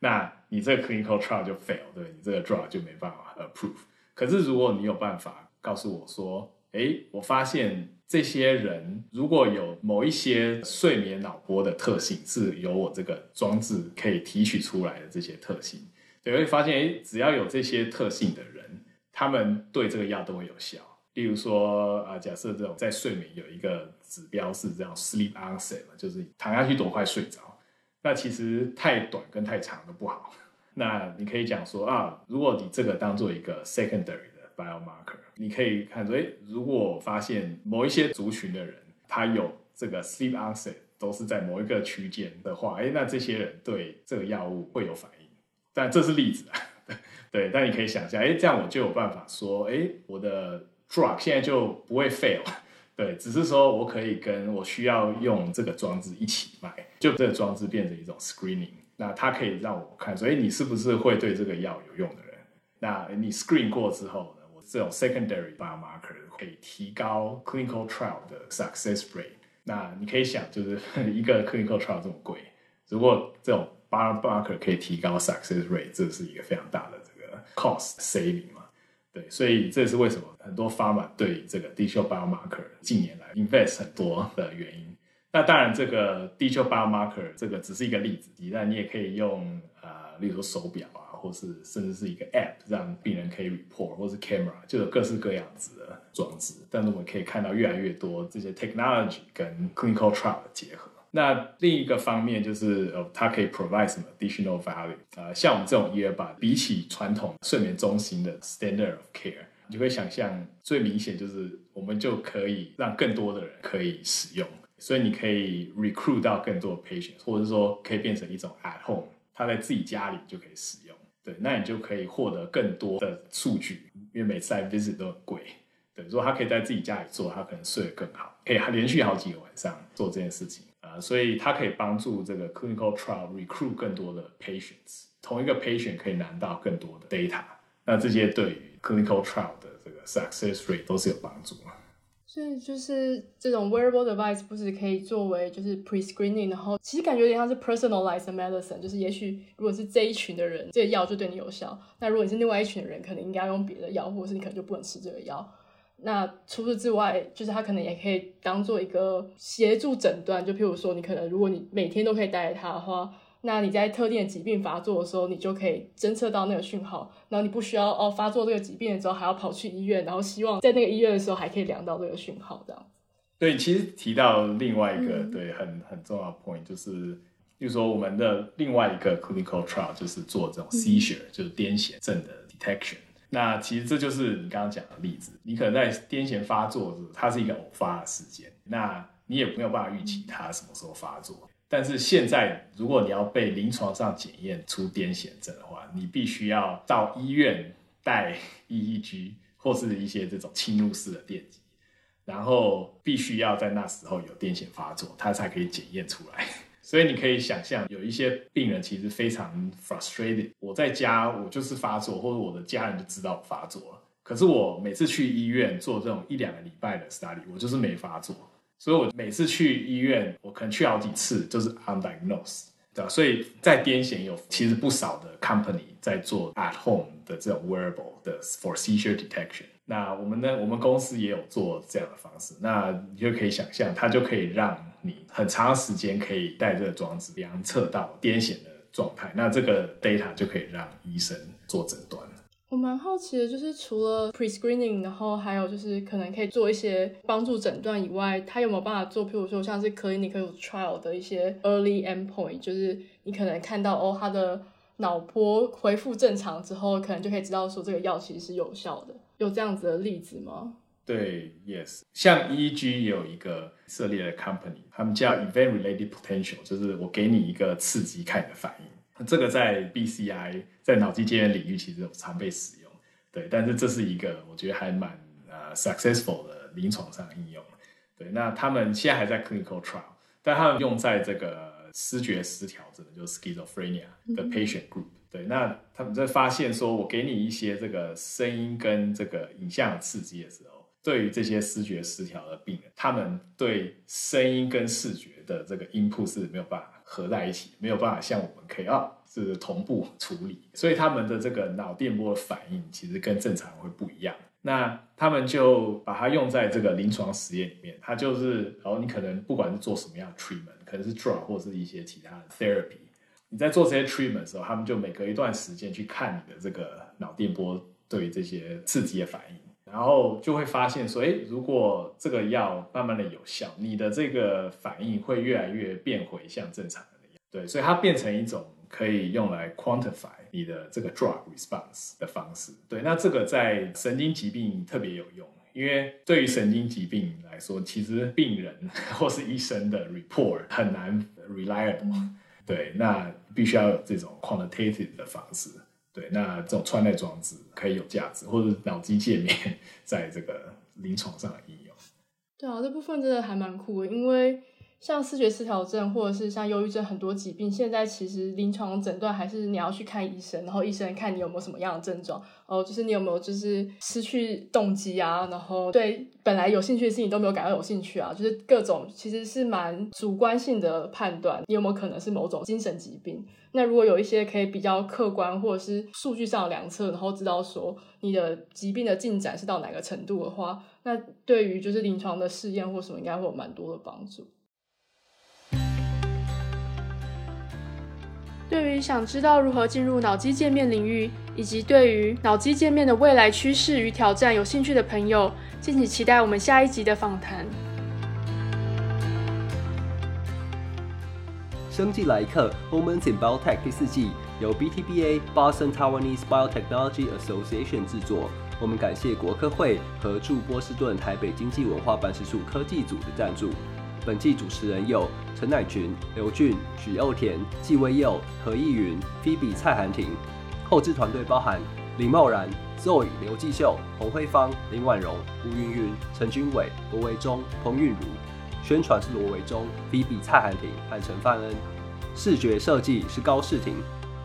那你这个 clinical trial 就 fail，对，你这个 drug 就没办法 approve。可是如果你有办法告诉我说，诶，我发现这些人如果有某一些睡眠脑波的特性，是由我这个装置可以提取出来的这些特性，你会发现，诶，只要有这些特性的人，他们对这个药都会有效。例如说，啊，假设这种在睡眠有一个指标是这样 sleep onset 嘛，就是躺下去多快睡着，那其实太短跟太长都不好。那你可以讲说啊，如果你这个当做一个 secondary 的。biomarker，你可以看说，诶，如果发现某一些族群的人，他有这个 sleep onset 都是在某一个区间的话，诶，那这些人对这个药物会有反应。但这是例子啊，对，但你可以想象，诶，这样我就有办法说，诶，我的 drug 现在就不会 fail，对，只是说我可以跟我需要用这个装置一起卖，就这个装置变成一种 screening，那它可以让我看所以，你是不是会对这个药有用的人？那你 screen 过之后呢？我。这种 secondary biomarker 可以提高 clinical trial 的 success rate。那你可以想，就是一个 clinical trial 这么贵，如果这种 biomarker 可以提高 success rate，这是一个非常大的这个 cost saving？对，所以这也是为什么很多 pharma 对这个 digital biomarker 近年来 invest 很多的原因。那当然，这个 digital biomarker 这个只是一个例子，但你也可以用、呃，例如说手表啊。或是甚至是一个 App，让病人可以 report，或是 camera，就有各式各样子的装置。但是我们可以看到越来越多这些 technology 跟 clinical trial 的结合。那另一个方面就是，呃，它可以 provide 什么 additional value？呃，像我们这种 earbud，比起传统睡眠中心的 standard of care，你就会想象最明显就是我们就可以让更多的人可以使用，所以你可以 recruit 到更多的 patients，或者说可以变成一种 at home，他在自己家里就可以使用。对，那你就可以获得更多的数据，因为每次来 visit 都很贵。对，如果他可以在自己家里做，他可能睡得更好，可以他连续好几个晚上做这件事情啊、所以它可以帮助这个 clinical trial recruit 更多的 patients，同一个 patient 可以拿到更多的 data，那这些对于 clinical trial 的这个 success rate 都是有帮助。所以就是这种 wearable device 不是可以作为就是 pre-screening，然后其实感觉有点像是 personalized medicine，就是也许如果是这一群的人，这个药就对你有效，那如果你是另外一群的人，可能应该要用别的药，或者是你可能就不能吃这个药。那除此之外，就是它可能也可以当做一个协助诊断。就譬如说，你可能如果你每天都可以带着它的话，那你在特定的疾病发作的时候，你就可以侦测到那个讯号，然后你不需要哦发作这个疾病的时候还要跑去医院，然后希望在那个医院的时候还可以量到这个讯号，这样子。对，其实提到另外一个、嗯、对很很重要的 point，就是，比如说我们的另外一个 clinical trial 就是做这种 seizure，、嗯、就是癫痫症的 detection。那其实这就是你刚刚讲的例子，你可能在癫痫发作的时候，它是一个偶发的事件，那你也没有办法预期它什么时候发作。但是现在，如果你要被临床上检验出癫痫症的话，你必须要到医院带 EEG 或是一些这种侵入式的电极，然后必须要在那时候有癫痫发作，它才可以检验出来。所以你可以想象，有一些病人其实非常 frustrated。我在家，我就是发作，或者我的家人就知道我发作了。可是我每次去医院做这种一两个礼拜的 study，我就是没发作。所以我每次去医院，我可能去好几次，就是 undiagnosed，对吧？所以在癫痫有其实不少的 company 在做 at home 的这种 wearable 的 for seizure detection。那我们呢，我们公司也有做这样的方式。那你就可以想象，它就可以让你很长时间可以带这个装置量测到癫痫的状态，那这个 data 就可以让医生做诊断。我蛮好奇的，就是除了 pre-screening，然后还有就是可能可以做一些帮助诊断以外，它有没有办法做？譬如说像是 clinical trial 的一些 early endpoint，就是你可能看到哦，他的脑波恢复正常之后，可能就可以知道说这个药其实是有效的。有这样子的例子吗？对，yes，像 EEG 也有一个设立的 company，他们叫 event-related potential，就是我给你一个刺激，看你的反应。这个在 BCI 在脑机界面领域其实有常被使用，对，但是这是一个我觉得还蛮呃 successful 的临床上应用。对，那他们现在还在 clinical trial，但他们用在这个视觉失调症，就是 schizophrenia 的 patient group。嗯对，那他们在发现说，我给你一些这个声音跟这个影像刺激的时候，对于这些视觉失调的病人，他们对声音跟视觉的这个 input 是没有办法合在一起，没有办法像我们可以啊，是同步处理，所以他们的这个脑电波的反应其实跟正常人会不一样。那他们就把它用在这个临床实验里面，它就是，然后你可能不管是做什么样的 treatment，可能是 drug 或是一些其他的 therapy。你在做这些 treatment 的时候，他们就每隔一段时间去看你的这个脑电波对于这些刺激的反应，然后就会发现说，诶，如果这个药慢慢的有效，你的这个反应会越来越变回像正常人的样。对，所以它变成一种可以用来 quantify 你的这个 drug response 的方式。对，那这个在神经疾病特别有用，因为对于神经疾病来说，其实病人 或是医生的 report 很难 reliable。对，那必须要有这种 quantitative 的方式。对，那这种穿戴装置可以有价值，或者脑机界面 在这个临床上的应用。对啊，这部分真的还蛮酷的，因为。像思觉失调症或者是像忧郁症很多疾病，现在其实临床诊断还是你要去看医生，然后医生看你有没有什么样的症状，哦，就是你有没有就是失去动机啊，然后对本来有兴趣的事情都没有感到有兴趣啊，就是各种其实是蛮主观性的判断，你有没有可能是某种精神疾病？那如果有一些可以比较客观或者是数据上的量测，然后知道说你的疾病的进展是到哪个程度的话，那对于就是临床的试验或什么应该会有蛮多的帮助。对于想知道如何进入脑机界面领域，以及对于脑机界面的未来趋势与挑战有兴趣的朋友，敬请期待我们下一集的访谈。生技来客 Moments in Biotech 第四季由 BTBA Boston Taiwanese Biotechnology Association 制作。我们感谢国科会和驻波士顿台北经济文化办事处科技组的赞助。本季主持人有陈乃群、刘俊、许佑田、纪威佑、何义云、菲比、蔡涵婷。后制团队包含林茂然、Zoe、刘继秀、洪辉芳、林婉容、吴云云、陈君伟、罗维忠、彭韵如。宣传是罗维忠、菲比、蔡涵婷和陈范恩。视觉设计是高世廷。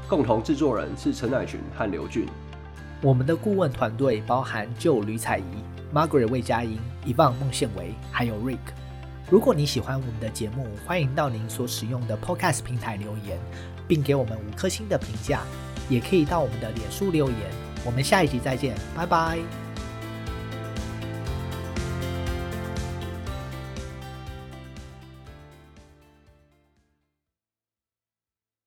共同制作人是陈乃群和刘俊。我们的顾问团队包含旧吕彩仪、Margaret 魏佳音、Evan 孟宪维，还有 Rick。如果你喜欢我们的节目，欢迎到您所使用的 Podcast 平台留言，并给我们五颗星的评价。也可以到我们的脸书留言。我们下一集再见，拜拜。